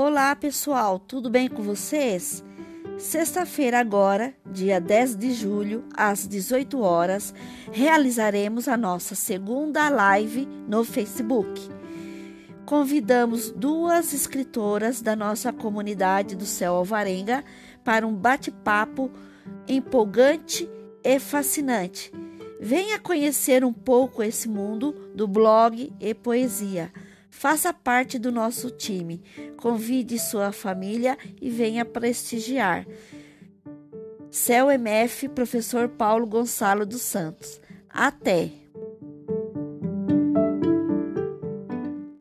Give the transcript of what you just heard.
Olá, pessoal, tudo bem com vocês? Sexta-feira, agora, dia 10 de julho, às 18 horas, realizaremos a nossa segunda live no Facebook. Convidamos duas escritoras da nossa comunidade do Céu Alvarenga para um bate-papo empolgante e fascinante. Venha conhecer um pouco esse mundo do blog e poesia. Faça parte do nosso time. Convide sua família e venha prestigiar. Céu MF, professor Paulo Gonçalo dos Santos. Até!